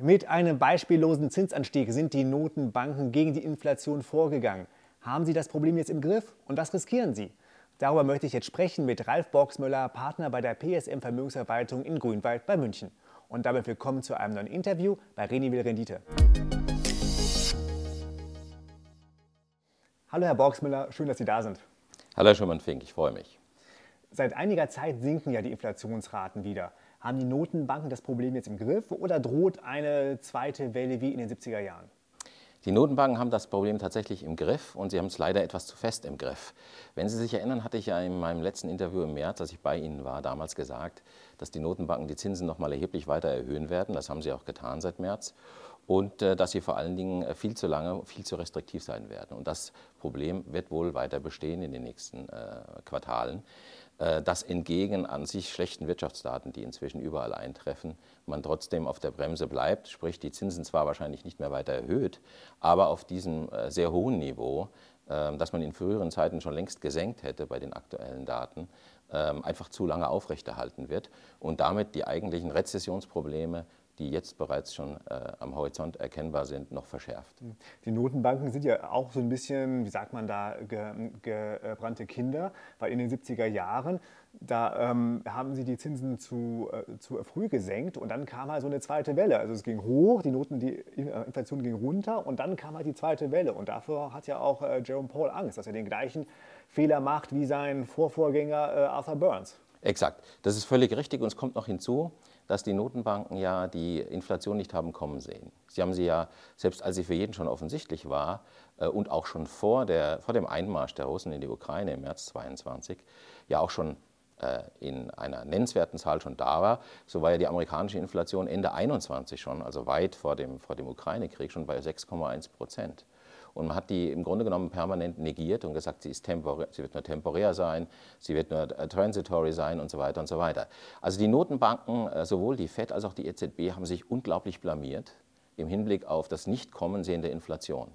Mit einem beispiellosen Zinsanstieg sind die Notenbanken gegen die Inflation vorgegangen. Haben Sie das Problem jetzt im Griff und was riskieren Sie? Darüber möchte ich jetzt sprechen mit Ralf Borgsmüller, Partner bei der PSM Vermögensverwaltung in Grünwald bei München. Und damit willkommen zu einem neuen Interview bei Reni Rendite. Hallo Herr Borgsmüller, schön, dass Sie da sind. Hallo Herr Schumann-Fink, ich freue mich. Seit einiger Zeit sinken ja die Inflationsraten wieder. Haben die Notenbanken das Problem jetzt im Griff oder droht eine zweite Welle wie in den 70er Jahren? Die Notenbanken haben das Problem tatsächlich im Griff und sie haben es leider etwas zu fest im Griff. Wenn Sie sich erinnern, hatte ich ja in meinem letzten Interview im März, als ich bei Ihnen war, damals gesagt, dass die Notenbanken die Zinsen noch mal erheblich weiter erhöhen werden. Das haben sie auch getan seit März. Und äh, dass sie vor allen Dingen äh, viel zu lange, viel zu restriktiv sein werden. Und das Problem wird wohl weiter bestehen in den nächsten äh, Quartalen. Äh, dass entgegen an sich schlechten Wirtschaftsdaten, die inzwischen überall eintreffen, man trotzdem auf der Bremse bleibt, sprich die Zinsen zwar wahrscheinlich nicht mehr weiter erhöht, aber auf diesem äh, sehr hohen Niveau, ähm, das man in früheren Zeiten schon längst gesenkt hätte bei den aktuellen Daten, ähm, einfach zu lange aufrechterhalten wird und damit die eigentlichen Rezessionsprobleme die jetzt bereits schon äh, am Horizont erkennbar sind, noch verschärft. Die Notenbanken sind ja auch so ein bisschen, wie sagt man da, ge, gebrannte Kinder, weil in den 70er Jahren, da ähm, haben sie die Zinsen zu, äh, zu früh gesenkt und dann kam halt so eine zweite Welle. Also es ging hoch, die Noten, die äh, Inflation ging runter und dann kam halt die zweite Welle. Und dafür hat ja auch äh, Jerome Paul Angst, dass er den gleichen Fehler macht wie sein Vorvorgänger äh, Arthur Burns. Exakt, das ist völlig richtig und es kommt noch hinzu, dass die Notenbanken ja die Inflation nicht haben kommen sehen. Sie haben sie ja, selbst als sie für jeden schon offensichtlich war äh, und auch schon vor, der, vor dem Einmarsch der Russen in die Ukraine im März 22, ja auch schon äh, in einer nennenswerten Zahl schon da war. So war ja die amerikanische Inflation Ende 21 schon, also weit vor dem, vor dem Ukraine-Krieg, schon bei 6,1 Prozent. Und man hat die im Grunde genommen permanent negiert und gesagt, sie, ist sie wird nur temporär sein, sie wird nur äh, transitory sein und so weiter und so weiter. Also die Notenbanken, äh, sowohl die FED als auch die EZB, haben sich unglaublich blamiert im Hinblick auf das Nicht-Kommen sehen der Inflation.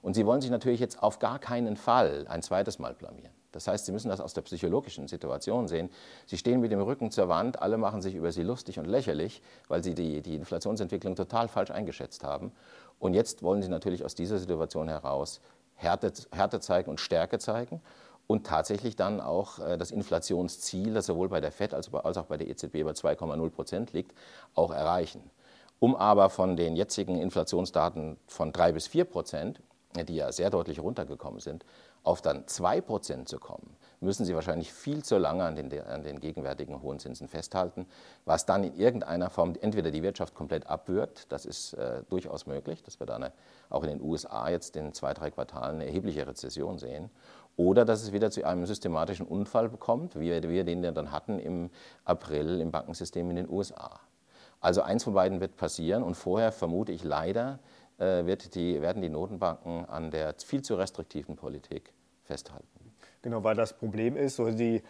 Und sie wollen sich natürlich jetzt auf gar keinen Fall ein zweites Mal blamieren. Das heißt, Sie müssen das aus der psychologischen Situation sehen. Sie stehen mit dem Rücken zur Wand, alle machen sich über Sie lustig und lächerlich, weil Sie die, die Inflationsentwicklung total falsch eingeschätzt haben. Und jetzt wollen Sie natürlich aus dieser Situation heraus Härte, Härte zeigen und Stärke zeigen und tatsächlich dann auch äh, das Inflationsziel, das sowohl bei der FED als auch bei der EZB bei 2,0 Prozent liegt, auch erreichen. Um aber von den jetzigen Inflationsdaten von 3 bis 4 Prozent, die ja sehr deutlich runtergekommen sind, auf dann 2% zu kommen, müssen Sie wahrscheinlich viel zu lange an den, an den, gegenwärtigen hohen Zinsen festhalten, was dann in irgendeiner Form entweder die Wirtschaft komplett abwürgt, das ist äh, durchaus möglich, dass wir dann auch in den USA jetzt in zwei, drei Quartalen eine erhebliche Rezession sehen, oder dass es wieder zu einem systematischen Unfall kommt, wie wir, wie wir den dann hatten im April im Bankensystem in den USA. Also eins von beiden wird passieren und vorher vermute ich leider, äh, die, werden die Notenbanken an der viel zu restriktiven Politik festhalten. Genau, weil das Problem ist, so die,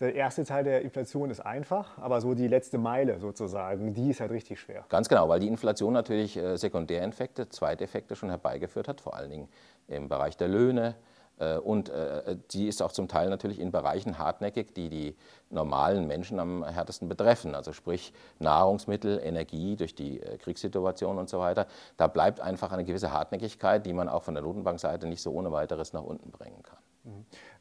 der erste Teil der Inflation ist einfach, aber so die letzte Meile sozusagen, die ist halt richtig schwer. Ganz genau, weil die Inflation natürlich äh, Sekundäreffekte, Zweiteffekte schon herbeigeführt hat, vor allen Dingen im Bereich der Löhne, und äh, die ist auch zum Teil natürlich in Bereichen hartnäckig, die die normalen Menschen am härtesten betreffen. Also sprich Nahrungsmittel, Energie durch die äh, Kriegssituation und so weiter. Da bleibt einfach eine gewisse Hartnäckigkeit, die man auch von der Notenbankseite nicht so ohne weiteres nach unten bringen kann.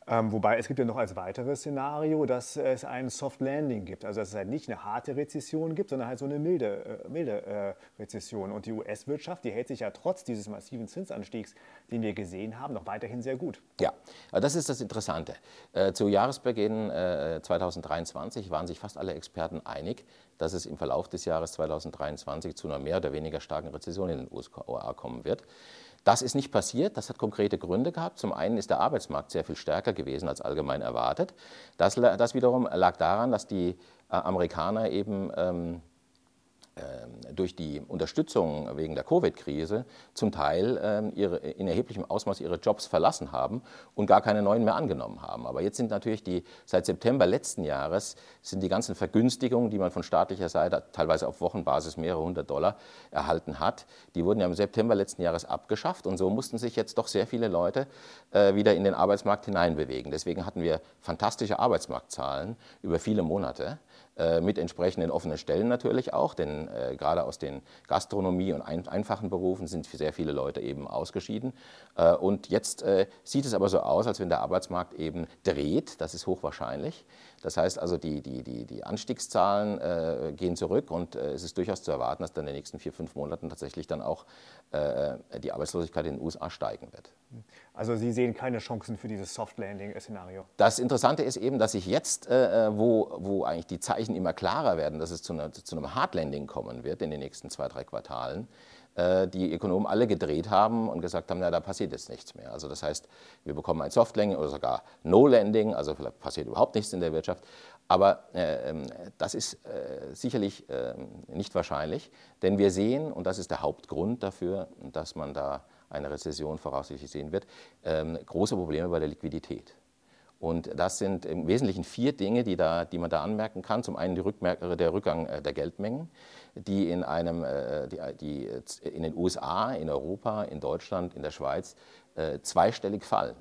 Ähm, wobei es gibt ja noch als weiteres Szenario, dass es ein Soft Landing gibt. Also dass es halt nicht eine harte Rezession gibt, sondern halt so eine milde, äh, milde äh, Rezession. Und die US-Wirtschaft, die hält sich ja trotz dieses massiven Zinsanstiegs, den wir gesehen haben, noch weiterhin sehr gut. Ja, das ist das Interessante. Äh, zu Jahresbeginn äh, 2023 waren sich fast alle Experten einig, dass es im Verlauf des Jahres 2023 zu einer mehr oder weniger starken Rezession in den USA kommen wird. Das ist nicht passiert, das hat konkrete Gründe gehabt. Zum einen ist der Arbeitsmarkt sehr viel stärker gewesen als allgemein erwartet. Das, das wiederum lag daran, dass die äh, Amerikaner eben ähm, durch die Unterstützung wegen der Covid-Krise zum Teil ähm, ihre, in erheblichem Ausmaß ihre Jobs verlassen haben und gar keine neuen mehr angenommen haben. Aber jetzt sind natürlich die, seit September letzten Jahres sind die ganzen Vergünstigungen, die man von staatlicher Seite teilweise auf Wochenbasis mehrere hundert Dollar erhalten hat, die wurden ja im September letzten Jahres abgeschafft und so mussten sich jetzt doch sehr viele Leute äh, wieder in den Arbeitsmarkt hineinbewegen. Deswegen hatten wir fantastische Arbeitsmarktzahlen über viele Monate. Äh, mit entsprechenden offenen Stellen natürlich auch, denn äh, gerade aus den Gastronomie und ein, einfachen Berufen sind sehr viele Leute eben ausgeschieden. Äh, und jetzt äh, sieht es aber so aus, als wenn der Arbeitsmarkt eben dreht, das ist hochwahrscheinlich. Das heißt also, die, die, die, die Anstiegszahlen äh, gehen zurück und äh, es ist durchaus zu erwarten, dass dann in den nächsten vier, fünf Monaten tatsächlich dann auch die Arbeitslosigkeit in den USA steigen wird. Also Sie sehen keine Chancen für dieses Soft Landing-Szenario? Das Interessante ist eben, dass sich jetzt, wo, wo eigentlich die Zeichen immer klarer werden, dass es zu, einer, zu einem Hardlanding kommen wird in den nächsten zwei, drei Quartalen, äh, die Ökonomen alle gedreht haben und gesagt haben, na, da passiert jetzt nichts mehr. Also das heißt, wir bekommen ein Soft-Landing oder sogar No-Landing, also vielleicht passiert überhaupt nichts in der Wirtschaft. Aber äh, ähm, das ist äh, sicherlich äh, nicht wahrscheinlich, denn wir sehen, und das ist der Hauptgrund dafür, dass man da eine Rezession voraussichtlich sehen wird, ähm, große Probleme bei der Liquidität. Und das sind im Wesentlichen vier Dinge, die, da, die man da anmerken kann. Zum einen der Rückgang äh, der Geldmengen, die in, einem, äh, die, die in den USA, in Europa, in Deutschland, in der Schweiz äh, zweistellig fallen.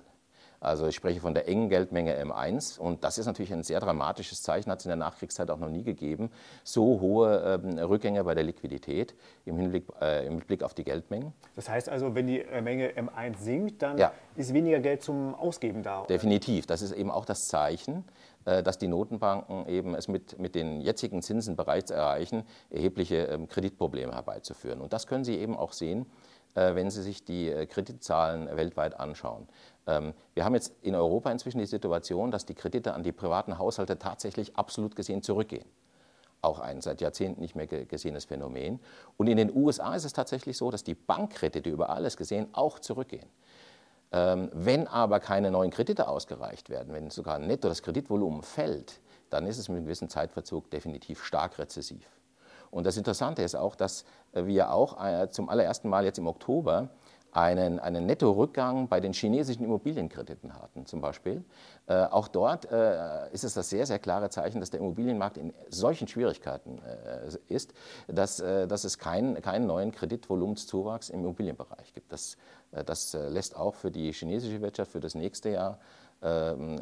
Also ich spreche von der engen Geldmenge M1 und das ist natürlich ein sehr dramatisches Zeichen, hat es in der Nachkriegszeit auch noch nie gegeben. So hohe ähm, Rückgänge bei der Liquidität im Hinblick, äh, im Blick auf die Geldmengen. Das heißt also, wenn die äh, Menge M1 sinkt, dann ja. ist weniger Geld zum Ausgeben da. Oder? Definitiv. Das ist eben auch das Zeichen, äh, dass die Notenbanken eben es mit, mit den jetzigen Zinsen bereits erreichen, erhebliche ähm, Kreditprobleme herbeizuführen. Und das können Sie eben auch sehen, wenn Sie sich die äh, Kreditzahlen weltweit anschauen. Ähm, wir haben jetzt in Europa inzwischen die Situation, dass die Kredite an die privaten Haushalte tatsächlich absolut gesehen zurückgehen. Auch ein seit Jahrzehnten nicht mehr gesehenes Phänomen. Und in den USA ist es tatsächlich so, dass die Bankkredite über alles gesehen auch zurückgehen. Ähm, wenn aber keine neuen Kredite ausgereicht werden, wenn sogar netto das Kreditvolumen fällt, dann ist es mit einem gewissen Zeitverzug definitiv stark rezessiv. Und das Interessante ist auch, dass wir auch äh, zum allerersten Mal jetzt im Oktober einen, einen Nettorückgang bei den chinesischen Immobilienkrediten hatten, zum Beispiel. Äh, auch dort äh, ist es das sehr, sehr klare Zeichen, dass der Immobilienmarkt in solchen Schwierigkeiten äh, ist, dass, äh, dass es keinen kein neuen Kreditvolumenszuwachs im Immobilienbereich gibt. Das, äh, das äh, lässt auch für die chinesische Wirtschaft für das nächste Jahr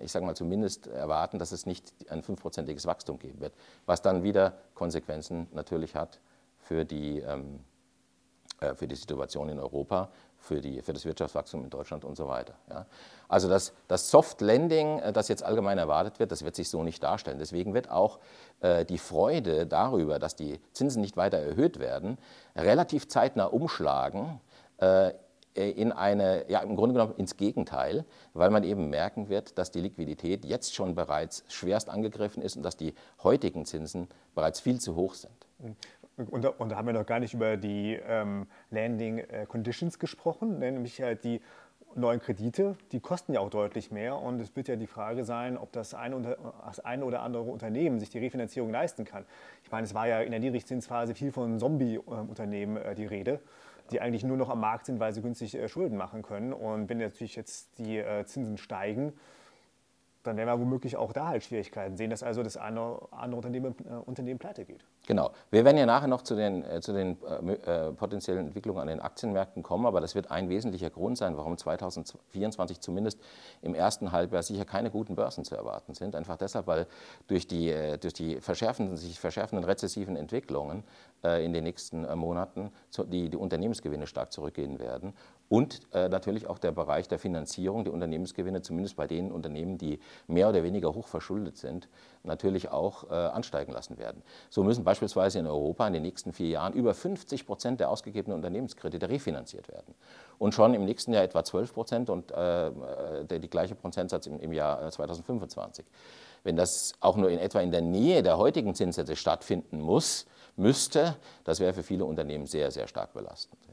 ich sage mal zumindest erwarten, dass es nicht ein fünfprozentiges Wachstum geben wird, was dann wieder Konsequenzen natürlich hat für die, ähm, für die Situation in Europa, für, die, für das Wirtschaftswachstum in Deutschland und so weiter. Also das, das Soft Landing, äh, das jetzt allgemein erwartet wird, das wird sich so nicht darstellen. Deswegen wird auch äh, die Freude darüber, dass die Zinsen nicht weiter erhöht werden, relativ zeitnah umschlagen äh, in eine, ja, im Grunde genommen ins Gegenteil, weil man eben merken wird, dass die Liquidität jetzt schon bereits schwerst angegriffen ist und dass die heutigen Zinsen bereits viel zu hoch sind. Und, und, da haben wir noch gar nicht über die ähm, Landing äh, Conditions gesprochen, ne? nämlich halt die neuen Kredite, die kosten ja auch deutlich mehr. Und es wird ja die Frage sein, ob das eine, das eine oder andere Unternehmen sich die Refinanzierung leisten kann. Ich meine, es war ja in der Niedrigzinsphase viel von Zombie-Unternehmen äh, die Rede, die eigentlich nur noch am Markt sind, weil sie günstig äh, Schulden machen können. Und wenn natürlich jetzt die äh, Zinsen steigen, dann werden wir womöglich auch da halt Schwierigkeiten sehen, dass also das eine andere Unternehmen, äh, Unternehmen pleite geht. Genau. Wir werden ja nachher noch zu den, äh, zu den äh, äh, potenziellen Entwicklungen an den Aktienmärkten kommen, aber das wird ein wesentlicher Grund sein, warum 2024 zumindest im ersten Halbjahr sicher keine guten Börsen zu erwarten sind. Einfach deshalb, weil durch die, äh, durch die verschärfenden, sich verschärfenden rezessiven Entwicklungen äh, in den nächsten Monaten die, die Unternehmensgewinne stark zurückgehen werden und äh, natürlich auch der Bereich der Finanzierung, die Unternehmensgewinne, zumindest bei den Unternehmen, die mehr oder weniger hoch verschuldet sind, natürlich auch äh, ansteigen lassen werden. So müssen beispielsweise in Europa in den nächsten vier Jahren über 50 Prozent der ausgegebenen Unternehmenskredite refinanziert werden. Und schon im nächsten Jahr etwa 12 Prozent und äh, der, die gleiche Prozentsatz im, im Jahr 2025. Äh, Wenn das auch nur in etwa in der Nähe der heutigen Zinssätze stattfinden muss, müsste, das wäre für viele Unternehmen sehr, sehr stark belastend.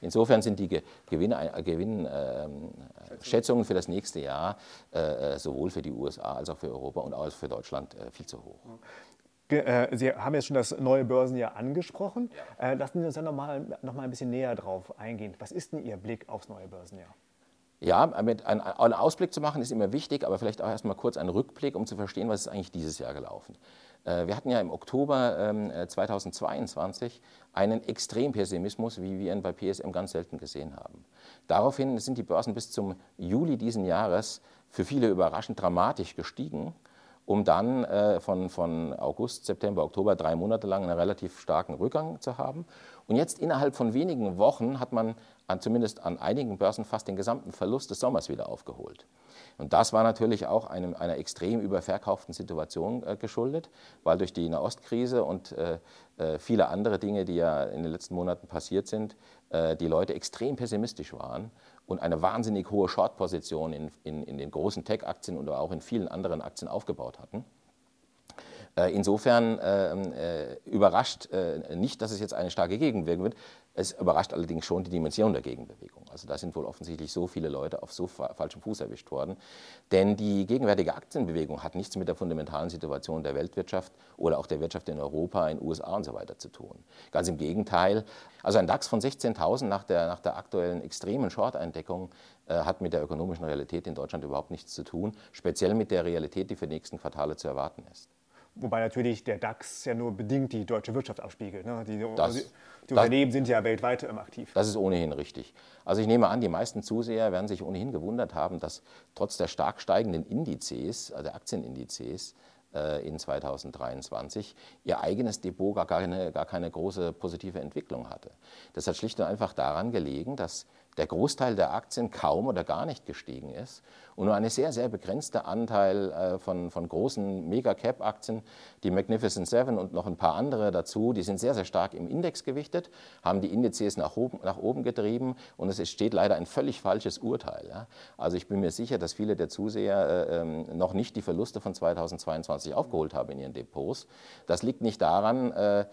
Insofern sind die Gewinnschätzungen äh, für das nächste Jahr äh, sowohl für die USA als auch für Europa und auch für Deutschland äh, viel zu hoch. Sie haben jetzt schon das neue Börsenjahr angesprochen. Lassen Sie uns dann noch mal, noch mal ein bisschen näher drauf eingehen. Was ist denn Ihr Blick aufs neue Börsenjahr? Ja, mit einen, Ausblick zu machen ist immer wichtig, aber vielleicht auch erstmal kurz einen Rückblick, um zu verstehen, was ist eigentlich dieses Jahr gelaufen. Äh, wir hatten ja im Oktober 2022 ähm, äh, einen Extrempessimismus, wie wir ihn bei PSM ganz selten gesehen haben. Daraufhin sind die Börsen bis zum Juli diesen Jahres für viele überraschend dramatisch gestiegen um dann äh, von, von August, September, Oktober drei Monate lang einen relativ starken Rückgang zu haben. Und jetzt innerhalb von wenigen Wochen hat man an, zumindest an einigen Börsen fast den gesamten Verlust des Sommers wieder aufgeholt. Und das war natürlich auch einem, einer extrem überverkauften Situation äh, geschuldet, weil durch die Nahostkrise und äh, äh, viele andere Dinge, die ja in den letzten Monaten passiert sind, äh, die Leute extrem pessimistisch waren und eine wahnsinnig hohe Short-Position in, in, in den großen Tech-Aktien oder auch in vielen anderen Aktien aufgebaut hatten. Äh, insofern äh, überrascht nicht, dass es jetzt eine starke Gegenwirkung wird. Es überrascht allerdings schon die Dimension der Gegenbewegung. Also da sind wohl offensichtlich so viele Leute auf so fa falschem Fuß erwischt worden. Denn die gegenwärtige Aktienbewegung hat nichts mit der fundamentalen Situation der Weltwirtschaft oder auch der Wirtschaft in Europa, in den USA und so weiter zu tun. Ganz im Gegenteil. Also ein DAX von 16.000 nach der, nach der aktuellen extremen Short-Eindeckung äh, hat mit der ökonomischen Realität in Deutschland überhaupt nichts zu tun, speziell mit der Realität, die für die nächsten Quartale zu erwarten ist. Wobei natürlich der DAX ja nur bedingt die deutsche Wirtschaft abspiegelt. Ne? Die, das, die, die Unternehmen sind ja weltweit ähm, aktiv. Das ist ohnehin richtig. Also ich nehme an, die meisten Zuseher werden sich ohnehin gewundert haben, dass trotz der stark steigenden Indizes, also Aktienindizes, äh, in 2023 ihr eigenes Depot gar keine, gar keine große positive Entwicklung hatte. Das hat schlicht und einfach daran gelegen, dass der Großteil der Aktien kaum oder gar nicht gestiegen ist und nur eine sehr, sehr begrenzte Anteil äh, von, von großen Mega-Cap-Aktien, die Magnificent Seven und noch ein paar andere dazu, die sind sehr, sehr stark im Index gewichtet, haben die Indizes nach oben, nach oben getrieben und es steht leider ein völlig falsches Urteil. Also ich bin mir sicher, dass viele der Zuseher äh, ähm, noch nicht die Verluste von 2022 aufgeholt haben in ihren Depots. Das liegt nicht daran, äh,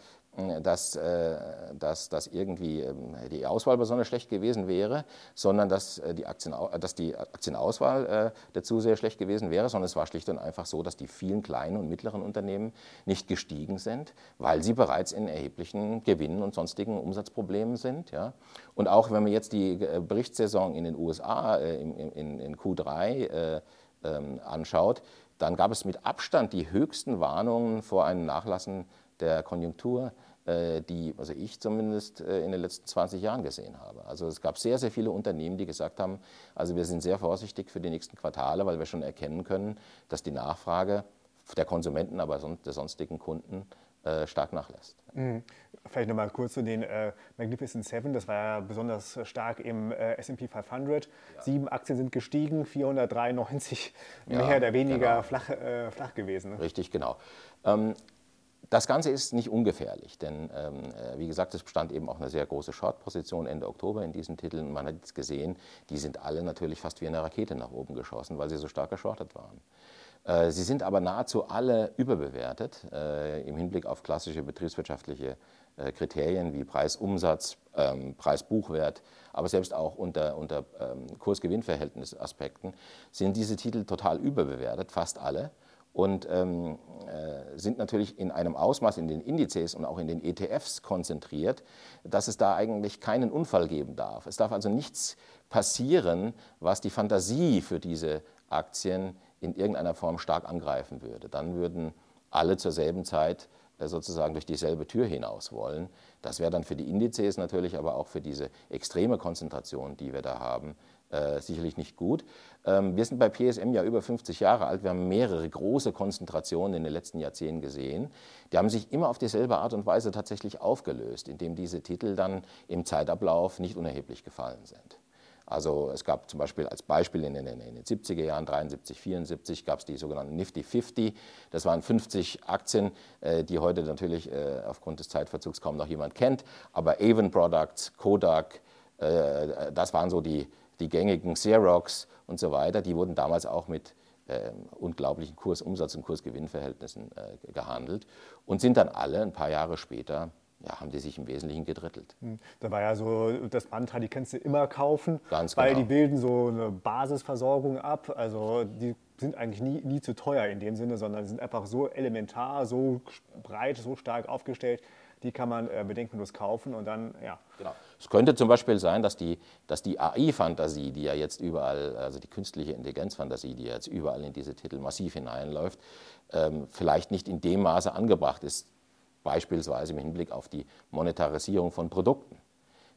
dass, äh, dass, dass irgendwie ähm, die Auswahl besonders schlecht gewesen wäre, sondern dass äh, die, Aktien, dass die Aktienauswahl äh, dazu sehr schlecht gewesen wäre, sondern es war schlicht und einfach so, dass die vielen kleinen und mittleren Unternehmen nicht gestiegen sind, weil sie bereits in erheblichen Gewinnen und sonstigen Umsatzproblemen sind. Ja. Und auch wenn man jetzt die Berichtssaison in den USA in, in, in Q3 ähm, anschaut, dann gab es mit Abstand die höchsten Warnungen vor einem Nachlassen der Konjunktur die also ich zumindest äh, in den letzten 20 Jahren gesehen habe. Also es gab sehr, sehr viele Unternehmen, die gesagt haben, also wir sind sehr vorsichtig für die nächsten Quartale, weil wir schon erkennen können, dass die Nachfrage der Konsumenten, aber der sonstigen Kunden äh, stark nachlässt. Mhm. Vielleicht nochmal kurz zu den äh, Magnificent Seven. Das war ja besonders stark im äh, SP 500. Ja. Sieben Aktien sind gestiegen, 493 ja, mehr oder weniger genau. flach, äh, flach gewesen. Ne? Richtig, genau. Ähm, das Ganze ist nicht ungefährlich, denn ähm, äh, wie gesagt, es bestand eben auch eine sehr große Short-Position Ende Oktober in diesen Titeln. Man hat jetzt gesehen, die sind alle natürlich fast wie eine Rakete nach oben geschossen, weil sie so stark geschortet waren. Äh, sie sind aber nahezu alle überbewertet äh, im Hinblick auf klassische betriebswirtschaftliche äh, Kriterien wie Preis-Umsatz, ähm, Preis-Buchwert, aber selbst auch unter, unter ähm, Kurs-Gewinn-Verhältnisaspekten sind diese Titel total überbewertet, fast alle und ähm, äh, sind natürlich in einem Ausmaß in den Indizes und auch in den ETFs konzentriert, dass es da eigentlich keinen Unfall geben darf. Es darf also nichts passieren, was die Fantasie für diese Aktien in irgendeiner Form stark angreifen würde. Dann würden alle zur selben Zeit äh, sozusagen durch dieselbe Tür hinaus wollen. Das wäre dann für die Indizes natürlich, aber auch für diese extreme Konzentration, die wir da haben, äh, sicherlich nicht gut. Ähm, wir sind bei PSM ja über 50 Jahre alt. Wir haben mehrere große Konzentrationen in den letzten Jahrzehnten gesehen. Die haben sich immer auf dieselbe Art und Weise tatsächlich aufgelöst, indem diese Titel dann im Zeitablauf nicht unerheblich gefallen sind. Also es gab zum Beispiel als Beispiel in den, in den 70er Jahren, 73, 74, gab es die sogenannten Nifty 50. Das waren 50 Aktien, äh, die heute natürlich äh, aufgrund des Zeitverzugs kaum noch jemand kennt. Aber Avon Products, Kodak, äh, das waren so die, die gängigen Xerox und so weiter, die wurden damals auch mit äh, unglaublichen Kursumsatz- und Kursgewinnverhältnissen äh, gehandelt und sind dann alle ein paar Jahre später ja, haben die sich im Wesentlichen gedrittelt. Hm. Da war ja so das Mantra, die kannst du immer kaufen, Ganz weil genau. die bilden so eine Basisversorgung ab. Also die sind eigentlich nie, nie zu teuer in dem Sinne, sondern sind einfach so elementar, so breit, so stark aufgestellt, die kann man äh, bedenkenlos kaufen und dann, ja. Genau. Es könnte zum Beispiel sein, dass die, dass die AI-Fantasie, die ja jetzt überall, also die künstliche Intelligenz-Fantasie, die jetzt überall in diese Titel massiv hineinläuft, ähm, vielleicht nicht in dem Maße angebracht ist, beispielsweise im Hinblick auf die Monetarisierung von Produkten.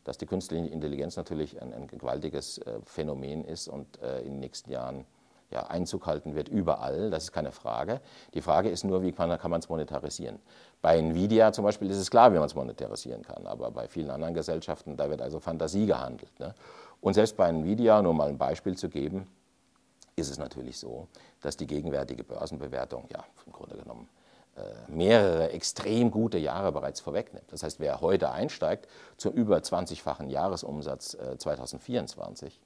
Dass die künstliche Intelligenz natürlich ein, ein gewaltiges äh, Phänomen ist und äh, in den nächsten Jahren ja, Einzug halten wird überall, das ist keine Frage. Die Frage ist nur, wie kann, kann man es monetarisieren. Bei Nvidia zum Beispiel ist es klar, wie man es monetarisieren kann, aber bei vielen anderen Gesellschaften, da wird also Fantasie gehandelt. Ne? Und selbst bei Nvidia, nur mal ein Beispiel zu geben, ist es natürlich so, dass die gegenwärtige Börsenbewertung ja im Grunde genommen äh, mehrere extrem gute Jahre bereits vorwegnimmt. Das heißt, wer heute einsteigt zum über 20-fachen Jahresumsatz 2024, äh,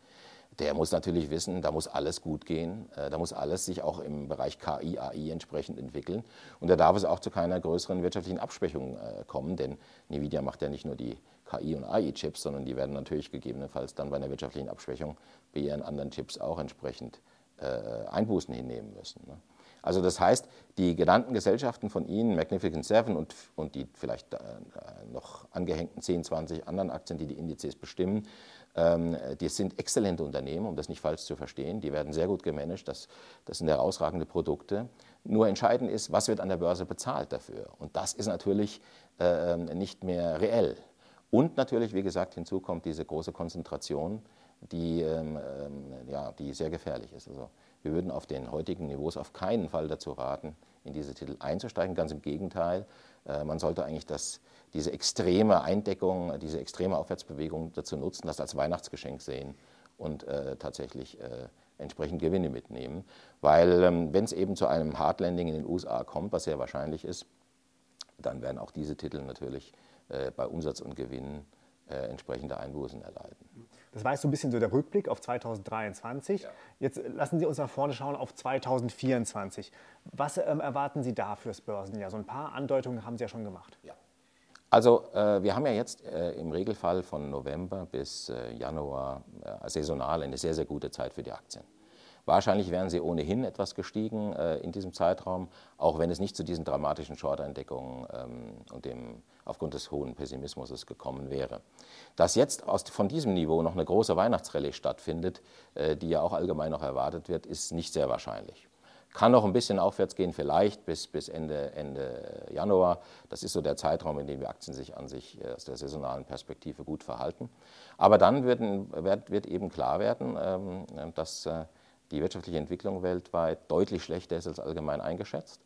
der muss natürlich wissen, da muss alles gut gehen, äh, da muss alles sich auch im Bereich KI, AI entsprechend entwickeln und da darf es auch zu keiner größeren wirtschaftlichen Abschwächung kommen, denn Nvidia macht ja nicht nur die KI- und AI-Chips, sondern die werden natürlich gegebenenfalls dann bei einer wirtschaftlichen Abschwächung bei ihren anderen Chips auch entsprechend Einbußen hinnehmen müssen. Ne? Also das heißt, die genannten Gesellschaften von Ihnen, Magnificent Seven und, und die vielleicht äh, noch angehängten 10, 20 anderen Aktien, die die Indizes bestimmen, die sind exzellente Unternehmen, um das nicht falsch zu verstehen. Die werden sehr gut gemanagt, das, das sind herausragende Produkte. Nur entscheidend ist, was wird an der Börse bezahlt dafür. Und das ist natürlich äh, nicht mehr reell. Und natürlich, wie gesagt, hinzu kommt diese große Konzentration, die, ähm, ähm ja, die sehr gefährlich ist. Also wir würden auf den heutigen Niveaus auf keinen Fall dazu raten, in diese Titel einzusteigen. Ganz im Gegenteil, man sollte eigentlich das, diese extreme Eindeckung, diese extreme Aufwärtsbewegung dazu nutzen, das als Weihnachtsgeschenk sehen und äh, tatsächlich äh, entsprechend Gewinne mitnehmen. Weil ähm, wenn es eben zu einem Hardlanding in den USA kommt, was sehr wahrscheinlich ist, dann werden auch diese Titel natürlich äh, bei Umsatz und Gewinn äh, entsprechende Einbußen erleiden. Das war jetzt so ein bisschen so der Rückblick auf 2023. Ja. Jetzt lassen Sie uns nach vorne schauen auf 2024. Was ähm, erwarten Sie da fürs Börsenjahr? So ein paar Andeutungen haben Sie ja schon gemacht. Ja. Also äh, wir haben ja jetzt äh, im Regelfall von November bis äh, Januar äh, saisonal eine sehr, sehr gute Zeit für die Aktien. Wahrscheinlich wären sie ohnehin etwas gestiegen äh, in diesem Zeitraum, auch wenn es nicht zu diesen dramatischen Short-Entdeckungen ähm, und dem aufgrund des hohen Pessimismus gekommen wäre. Dass jetzt aus, von diesem Niveau noch eine große Weihnachtsrallye stattfindet, äh, die ja auch allgemein noch erwartet wird, ist nicht sehr wahrscheinlich. Kann noch ein bisschen aufwärts gehen, vielleicht bis, bis Ende, Ende Januar. Das ist so der Zeitraum, in dem die Aktien sich an sich äh, aus der saisonalen Perspektive gut verhalten. Aber dann wird, wird, wird eben klar werden, ähm, dass äh, die wirtschaftliche Entwicklung weltweit deutlich schlechter ist als allgemein eingeschätzt.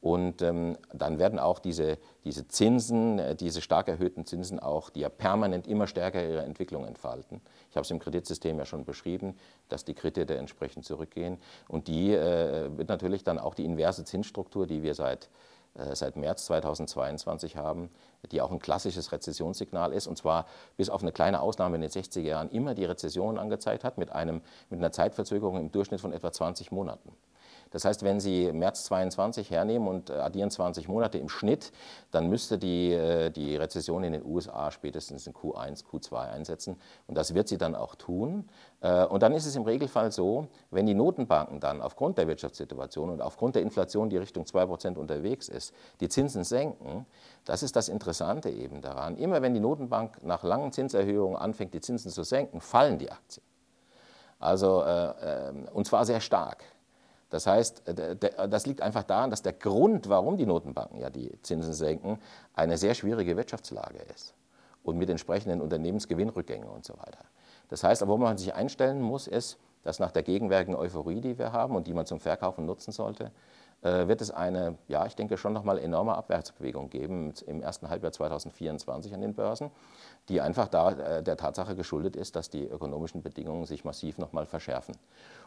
Und ähm, dann werden auch diese, diese Zinsen, äh, diese stark erhöhten Zinsen auch, die ja permanent immer stärker ihre Entwicklung entfalten. Ich habe es im Kreditsystem ja schon beschrieben, dass die Kredite entsprechend zurückgehen. Und die äh, wird natürlich dann auch die inverse Zinsstruktur, die wir seit, seit März 2022 haben, die auch ein klassisches Rezessionssignal ist, und zwar bis auf eine kleine Ausnahme in den 60er Jahren immer die Rezession angezeigt hat, mit, einem, mit einer Zeitverzögerung im Durchschnitt von etwa 20 Monaten. Das heißt, wenn Sie März 22 hernehmen und äh, addieren 20 Monate im Schnitt, dann müsste die, äh, die Rezession in den USA spätestens in Q1, Q2 einsetzen. Und das wird sie dann auch tun. Äh, und dann ist es im Regelfall so, wenn die Notenbanken dann aufgrund der Wirtschaftssituation und aufgrund der Inflation, die Richtung 2% unterwegs ist, die Zinsen senken, das ist das Interessante eben daran. Immer wenn die Notenbank nach langen Zinserhöhungen anfängt, die Zinsen zu senken, fallen die Aktien. Also, äh, und zwar sehr stark. Das heißt, äh, das liegt einfach daran, dass der Grund, warum die Notenbanken ja die Zinsen senken, eine sehr schwierige Wirtschaftslage ist und mit entsprechenden Unternehmensgewinnrückgängen und so weiter. Das heißt, wo man sich einstellen muss, ist, dass nach der gegenwärtigen Euphorie, die wir haben und die man zum Verkaufen nutzen sollte, äh, wird es eine, ja, ich denke schon nochmal enorme Abwärtsbewegung geben im ersten Halbjahr 2024 an den Börsen, die einfach da, äh, der Tatsache geschuldet ist, dass die ökonomischen Bedingungen sich massiv nochmal verschärfen.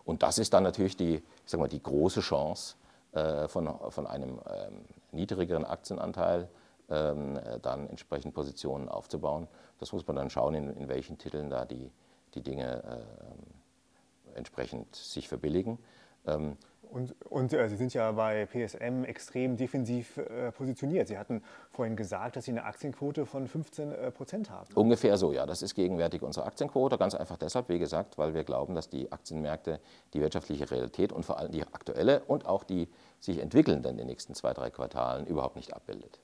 Und das ist dann natürlich die, sag mal, die große Chance äh, von, von einem ähm, niedrigeren Aktienanteil ähm, dann entsprechend Positionen aufzubauen. Das muss man dann schauen, in, in welchen Titeln da die, die Dinge äh, entsprechend sich verbilligen. Ähm, und, und äh, Sie sind ja bei PSM extrem defensiv äh, positioniert. Sie hatten vorhin gesagt, dass Sie eine Aktienquote von 15 äh, Prozent haben. Ungefähr so, ja. Das ist gegenwärtig unsere Aktienquote. Ganz einfach deshalb, wie gesagt, weil wir glauben, dass die Aktienmärkte die wirtschaftliche Realität und vor allem die aktuelle und auch die sich entwickelnden in den nächsten zwei, drei Quartalen überhaupt nicht abbildet.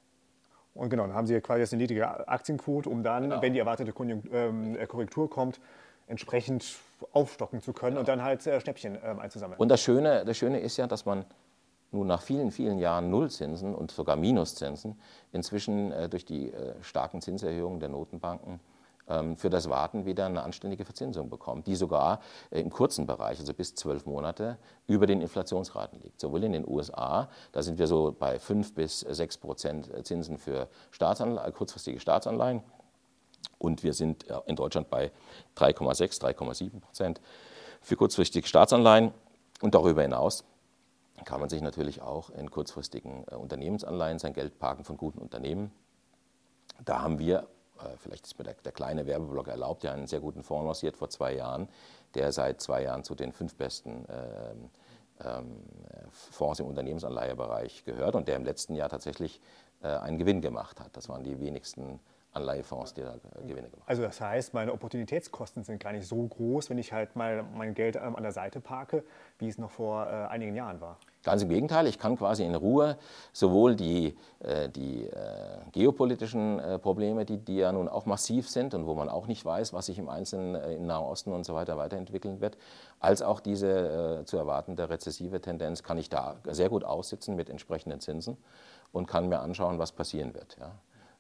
Und genau, dann haben Sie quasi jetzt eine niedrige Aktienquote, um dann, genau. wenn die erwartete ähm, äh, Korrektur kommt, entsprechend aufstocken zu können ja. und dann halt äh, Schnäppchen ähm, einzusammeln. Und das Schöne, das Schöne ist ja, dass man nun nach vielen, vielen Jahren Nullzinsen und sogar Minuszinsen inzwischen äh, durch die äh, starken Zinserhöhungen der Notenbanken ähm, für das Warten wieder eine anständige Verzinsung bekommt, die sogar äh, im kurzen Bereich, also bis zwölf Monate, über den Inflationsraten liegt. Sowohl in den USA, da sind wir so bei fünf bis sechs Prozent Zinsen für Staatsanleihen, kurzfristige Staatsanleihen, und wir sind in Deutschland bei 3,6, 3,7 Prozent für kurzfristige Staatsanleihen. Und darüber hinaus kann man sich natürlich auch in kurzfristigen äh, Unternehmensanleihen sein Geld parken von guten Unternehmen. Da haben wir, äh, vielleicht ist mir der, der kleine Werbeblock erlaubt, ja einen sehr guten Fonds lanciert vor zwei Jahren, der seit zwei Jahren zu den fünf besten ähm, ähm, Fonds im Unternehmensanleihebereich gehört und der im letzten Jahr tatsächlich äh, einen Gewinn gemacht hat. Das waren die wenigsten Anleihefonds, die da Gewinne gemacht. Also das heißt, meine Opportunitätskosten sind gar nicht so groß, wenn ich halt mal mein Geld ähm, an der Seite parke, wie es noch vor äh, einigen Jahren war. Ganz im Gegenteil, ich kann quasi in Ruhe sowohl die, äh, die äh, geopolitischen Probleme, die, die ja nun auch massiv sind und wo man auch nicht weiß, was sich im Einzelnen im Nahen Osten und so weiter weiterentwickeln wird, als auch diese zu erwartende rezessive Tendenz kann ich da sehr gut aussitzen mit entsprechenden Zinsen und kann mir anschauen, was passieren wird. Ja.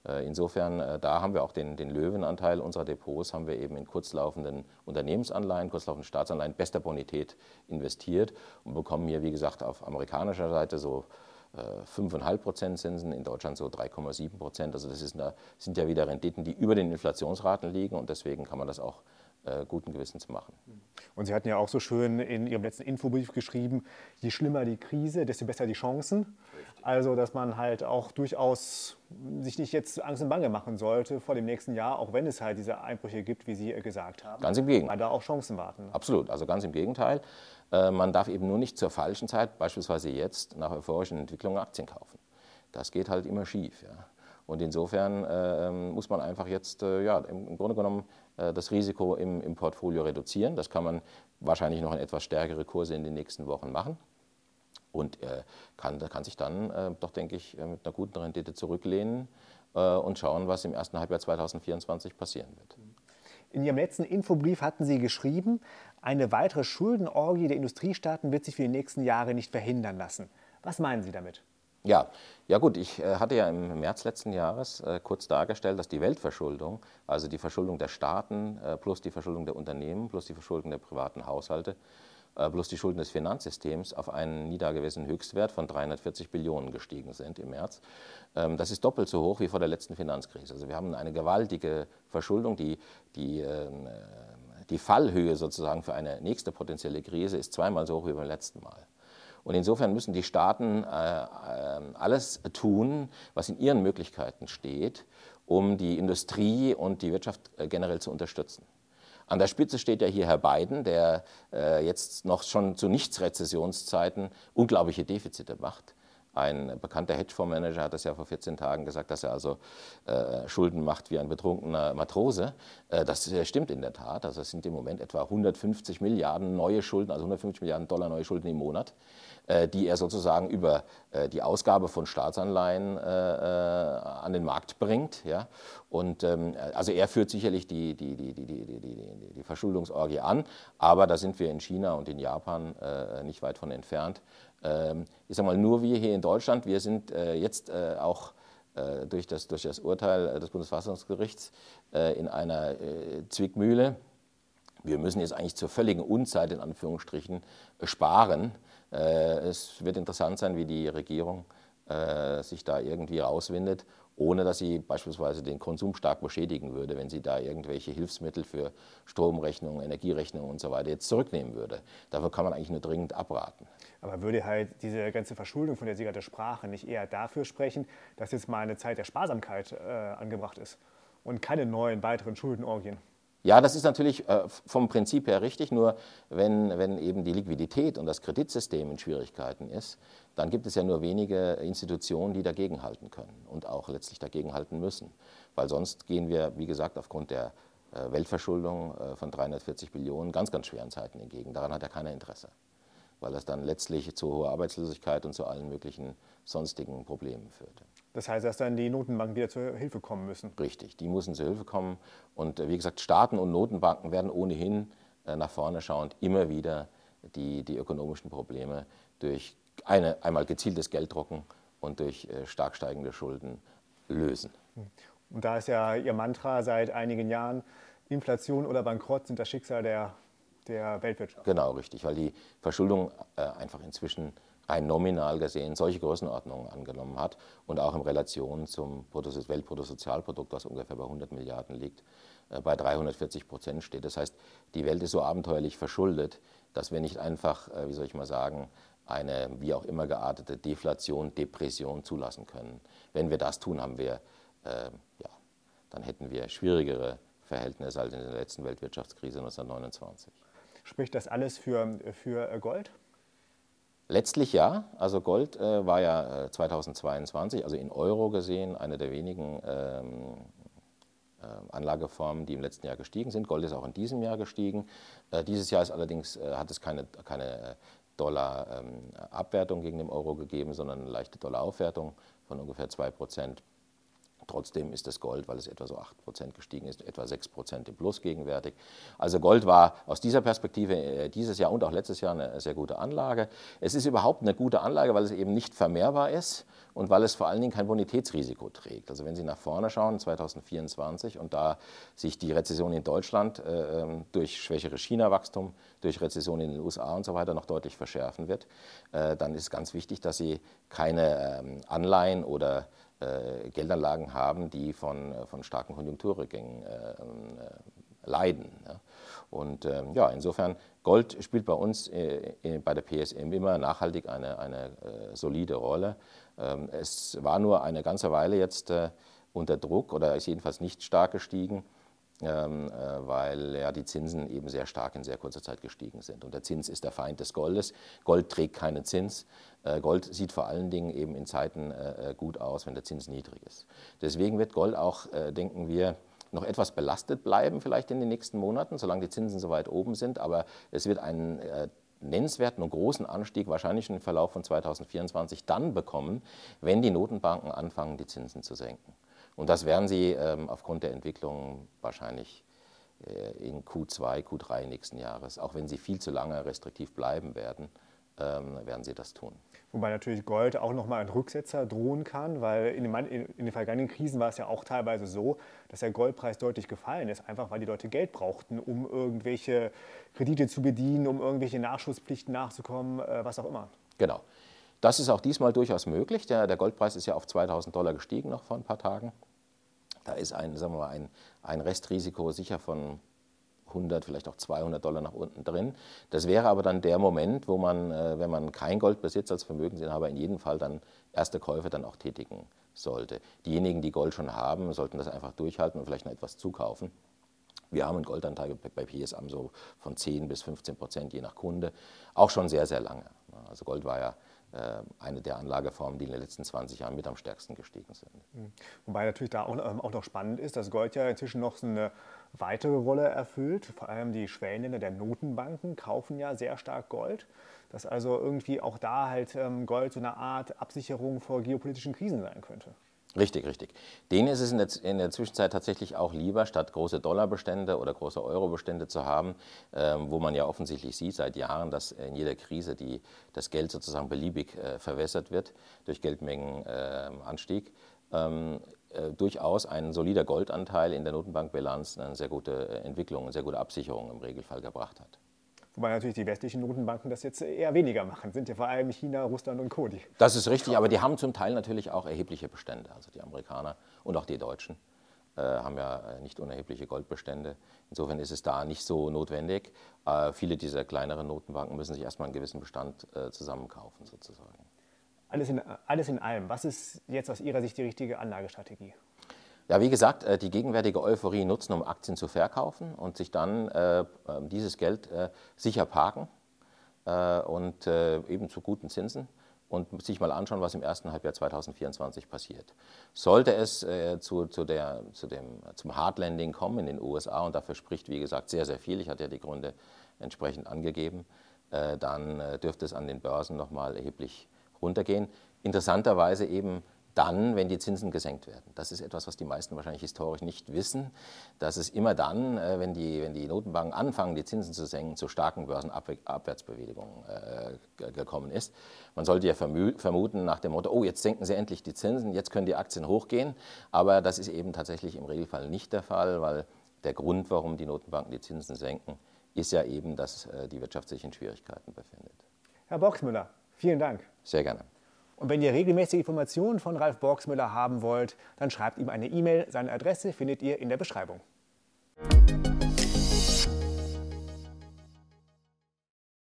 Äh, insofern, äh, da haben wir auch den, den, Löwenanteil unserer Depots, haben wir eben in kurzlaufenden Unternehmensanleihen, kurzlaufenden Staatsanleihen bester Bonität investiert und bekommen hier, wie gesagt, auf amerikanischer Seite so 5,5 äh, Prozent Zinsen, in Deutschland so 3,7 Prozent. Also das eine, sind ja wieder Renditen, die über den Inflationsraten liegen und deswegen kann man das auch guten Gewissens machen. Und Sie hatten ja auch so schön in Ihrem letzten Infobrief geschrieben, je schlimmer die Krise, desto besser die Chancen. Also, dass man halt auch durchaus sich nicht jetzt Angst und Bange machen sollte vor dem nächsten Jahr, auch wenn es halt diese Einbrüche gibt, wie Sie gesagt haben. Ganz im Gegenteil. Weil da auch Chancen warten. Absolut, also ganz im Gegenteil. Äh, man darf eben nur nicht zur falschen Zeit, beispielsweise jetzt, nach euphorischen Entwicklungen Aktien kaufen. Das geht halt immer schief. Ja. Und insofern äh, muss man einfach jetzt äh, ja, im, Grunde genommen äh, das Risiko im, im Portfolio reduzieren. Das kann man wahrscheinlich noch in etwas stärkere Kurse in den nächsten Wochen machen und er kann, kann sich dann äh, doch, denke ich, äh, mit einer guten Rendite zurücklehnen äh, und schauen, was im ersten Halbjahr 2024 passieren wird. In Ihrem letzten Infobrief hatten Sie geschrieben, eine weitere Schuldenorgie der Industriestaaten wird sich für die nächsten Jahre nicht verhindern lassen. Was meinen Sie damit? Ja, ja gut, ich äh, hatte ja im März letzten Jahres äh, kurz dargestellt, dass die Weltverschuldung, also die Verschuldung der Staaten äh, plus die Verschuldung der Unternehmen plus die Verschuldung der privaten Haushalte, bloß die Schulden des Finanzsystems auf einen nie dagewesenen Höchstwert von 340 Billionen gestiegen sind im März. Ähm, das ist doppelt so hoch wie vor der letzten Finanzkrise. Also wir haben eine gewaltige Verschuldung, die, die, ähm, die Fallhöhe sozusagen für eine nächste potenzielle Krise ist zweimal so hoch wie beim letzten Mal. Und insofern müssen die Staaten äh, ähm, alles tun, was in ihren Möglichkeiten steht, um die Industrie und die Wirtschaft äh, generell zu unterstützen. An der Spitze steht ja hier Herr Biden, der äh, jetzt noch schon zu Nichts-Rezessionszeiten unglaubliche Defizite macht. Ein bekannter Hedgefondsmanager hat das ja vor 14 Tagen gesagt, dass er also äh, Schulden macht wie ein betrunkener Matrose. Äh, das äh, stimmt in der Tat. Also es sind im Moment etwa 150 Milliarden neue Schulden, also 150 Milliarden Dollar neue Schulden im Monat. Äh, die er sozusagen über äh, die Ausgabe von Staatsanleihen äh, an den Markt bringt. Ja? Und ähm, also er führt sicherlich die, die, die, die, die, die, die Verschuldungsorgie an, aber da sind wir in China und in Japan nicht weit von entfernt. Ähm, ich sage mal, nur wir hier in Deutschland, wir sind jetzt auch durch das, durch das Urteil des Bundesverfassungsgerichts in einer Zwickmühle. Wir müssen jetzt eigentlich zur völligen Unzeit in Anführungsstrichen sparen äh, es wird interessant sein, wie die Regierung äh, sich da irgendwie rauswindet, ohne dass sie beispielsweise den Konsum stark beschädigen würde, wenn sie da irgendwelche Hilfsmittel für Stromrechnungen, Energierechnungen und so weiter jetzt zurücknehmen würde. Dafür kann man eigentlich nur dringend abraten. Aber würde halt diese ganze Verschuldung, von der Sie gerade sprachen, nicht eher dafür sprechen, dass jetzt mal eine Zeit der Sparsamkeit äh, angebracht ist und keine neuen weiteren Schuldenorgien? Ja, das ist natürlich äh, vom Prinzip her richtig, nur wenn, wenn eben die Liquidität und das Kreditsystem in Schwierigkeiten ist, dann gibt es ja nur wenige Institutionen, die dagegenhalten können und auch letztlich dagegenhalten müssen. Weil sonst gehen wir, wie gesagt, aufgrund der äh, Weltverschuldung äh, von 340 Billionen ganz, ganz schweren Zeiten entgegen. Daran hat ja keiner Interesse, weil das dann letztlich zu hoher Arbeitslosigkeit und zu allen möglichen sonstigen Problemen führt. Das heißt, dass dann die Notenbanken wieder zur Hilfe kommen müssen. Richtig, die müssen zur Hilfe kommen. Und äh, wie gesagt, Staaten und Notenbanken werden ohnehin äh, nach vorne schauend immer wieder die, die ökonomischen Probleme durch eine, einmal gezieltes Gelddrucken und durch äh, stark steigende Schulden lösen. Und da ist ja Ihr Mantra seit einigen Jahren, Inflation oder Bankrott sind das Schicksal der, der Weltwirtschaft. Genau, richtig, weil die Verschuldung einfach inzwischen rein nominal gesehen solche Größenordnungen angenommen hat und auch in Relation zum Weltbruttosozialprodukt, was ungefähr bei 100 Milliarden liegt, äh, bei 340 Prozent steht. Das heißt, die Welt ist so abenteuerlich verschuldet, dass wir nicht einfach, äh, wie soll ich mal sagen, eine wie auch immer geartete Deflation, Depression zulassen können. Wenn wir das tun, haben wir, äh, ja, dann hätten wir schwierigere Verhältnisse als in der letzten Weltwirtschaftskrise 1929. Spricht das alles für, für Gold? Letztlich ja. Also Gold äh, war ja 2022, also in Euro gesehen, eine der wenigen ähm, äh, Anlageformen, die im letzten Jahr gestiegen sind. Gold ist auch in diesem Jahr gestiegen. Äh, dieses Jahr ist allerdings, äh, hat es keine, keine Dollar-Abwertung ähm, gegen den Euro gegeben, sondern eine leichte Dollaraufwertung von ungefähr 2 Prozent. Trotzdem ist das Gold, weil es etwa so 8% gestiegen ist, etwa 6% im Plus gegenwärtig. Also Gold war aus dieser Perspektive äh, dieses Jahr und auch letztes Jahr eine sehr gute Anlage. Es ist überhaupt eine gute Anlage, weil es eben nicht vermehrbar ist und weil es vor allen Dingen kein Bonitätsrisiko trägt. Also wenn Sie nach vorne schauen, 2024, und da sich die Rezession in Deutschland äh, ähm, durch schwächere China-Wachstum, durch Rezession in den USA und so weiter noch deutlich verschärfen wird, äh, dann ist ganz wichtig, dass Sie keine ähm, Anleihen oder äh, Geldanlagen haben, die von, äh, von starken Konjunkturrückgängen äh, leiden. Und ähm, ja, insofern, Gold spielt bei uns bei der PSM immer nachhaltig eine, eine solide Rolle. Ähm, es war nur eine ganze Weile jetzt unter Druck oder ist jedenfalls nicht stark gestiegen. Ähm, äh, weil ja die Zinsen eben sehr stark in sehr kurzer Zeit gestiegen sind. Und der Zins ist der Feind des Goldes. Gold trägt keinen Zins. Äh, Gold sieht vor allen Dingen eben in Zeiten äh, gut aus, wenn der Zins niedrig ist. Deswegen wird Gold auch, denken wir, noch etwas belastet bleiben, vielleicht in den nächsten Monaten, solange die Zinsen so weit oben sind. Aber es wird einen nennenswerten und großen Anstieg wahrscheinlich im Verlauf von 2024 dann bekommen, wenn die Notenbanken anfangen, die Zinsen zu senken. Und das werden sie ähm, aufgrund der Entwicklung wahrscheinlich äh, in Q2, Q3 nächsten Jahres, auch wenn sie viel zu lange restriktiv bleiben werden, ähm, werden sie das tun. Wobei natürlich Gold auch nochmal ein Rücksetzer drohen kann, weil in den, in den, vergangenen Krisen war es ja auch teilweise so, dass der Goldpreis deutlich gefallen ist, einfach weil die Leute Geld brauchten, um irgendwelche Kredite zu bedienen, um irgendwelche Nachschusspflichten nachzukommen, äh, was auch immer. Genau. Das ist auch diesmal durchaus möglich. Der, der Goldpreis ist ja auf 2000 Dollar gestiegen noch vor ein paar Tagen. Da ist ein, sagen wir mal, ein, ein Restrisiko sicher von 100, vielleicht auch 200 Dollar nach unten drin. Das wäre aber dann der Moment, wo man, äh, wenn man kein Gold besitzt als Vermögensinhaber, in jedem Fall dann erste Käufe dann auch tätigen sollte. Diejenigen, die Gold schon haben, sollten das einfach durchhalten und vielleicht noch etwas zukaufen. Wir haben einen Goldanteil bei PSAM so von 10 bis 15 Prozent je nach Kunde, auch schon sehr, sehr lange. Also Gold war ja eine der Anlageformen, die in den letzten 20 Jahren mit am stärksten gestiegen sind. Mhm. Wobei natürlich da auch, ähm, auch noch spannend ist, dass Gold ja inzwischen noch so eine weitere Rolle erfüllt. Vor allem die Schwellenländer der Notenbanken kaufen ja sehr stark Gold. Dass also irgendwie auch da halt ähm, Gold so eine Art Absicherung vor geopolitischen Krisen sein könnte. Richtig, richtig. Denen ist es in der, in der, Zwischenzeit tatsächlich auch lieber, statt große Dollarbestände oder große Eurobestände zu haben, ähm, wo man ja offensichtlich sieht seit Jahren, dass in jeder Krise die, das Geld sozusagen beliebig äh, verwässert wird durch Geldmengenanstieg. Ähm, äh, durchaus ein solider Goldanteil in der Notenbankbilanz eine sehr gute äh, Entwicklung, eine sehr gute Absicherung im Regelfall gebracht hat. Wobei natürlich die westlichen Notenbanken das jetzt eher weniger machen. Sind ja vor allem China, Russland und Co. Das ist richtig, aber die haben zum Teil natürlich auch erhebliche Bestände. Also die Amerikaner und auch die Deutschen äh, haben ja äh, nicht unerhebliche Goldbestände. Insofern ist es da nicht so notwendig. Äh, viele dieser kleineren Notenbanken müssen sich erstmal einen gewissen Bestand äh, zusammenkaufen, sozusagen. Alles in, alles in allem, was ist jetzt aus Ihrer Sicht die richtige Anlagestrategie? Ja, wie gesagt, äh, die gegenwärtige Euphorie nutzen, um Aktien zu verkaufen und sich dann äh, ähm, dieses Geld äh, sicher parken und eben zu guten Zinsen und sich mal anschauen, was im ersten Halbjahr 2024 passiert. Sollte es zu, zu der, zu dem, zum Hardlanding kommen in den USA, und dafür spricht, wie gesagt, sehr, sehr viel, ich hatte ja die Gründe entsprechend angegeben, dann dürfte es an den Börsen nochmal erheblich runtergehen. Interessanterweise eben dann, wenn die Zinsen gesenkt werden. Das ist etwas, was die meisten wahrscheinlich historisch nicht wissen, dass es immer dann, äh, wenn die, wenn die Notenbanken anfangen, die Zinsen zu senken, zu starken Börsenabwärtsbewegungen äh, gekommen ist. Man sollte ja vermuten nach dem Motto, oh, jetzt senken sie endlich die Zinsen, jetzt können die Aktien hochgehen. Aber das ist eben tatsächlich im Regelfall nicht der Fall, weil der Grund, warum die Notenbanken die Zinsen senken, ist ja eben, dass äh, die Wirtschaft sich in Schwierigkeiten befindet. Herr Boxmüller, vielen Dank. Sehr gerne. Und wenn ihr regelmäßige Informationen von Ralf Borgsmüller haben wollt, dann schreibt ihm eine E-Mail. Seine Adresse findet ihr in der Beschreibung.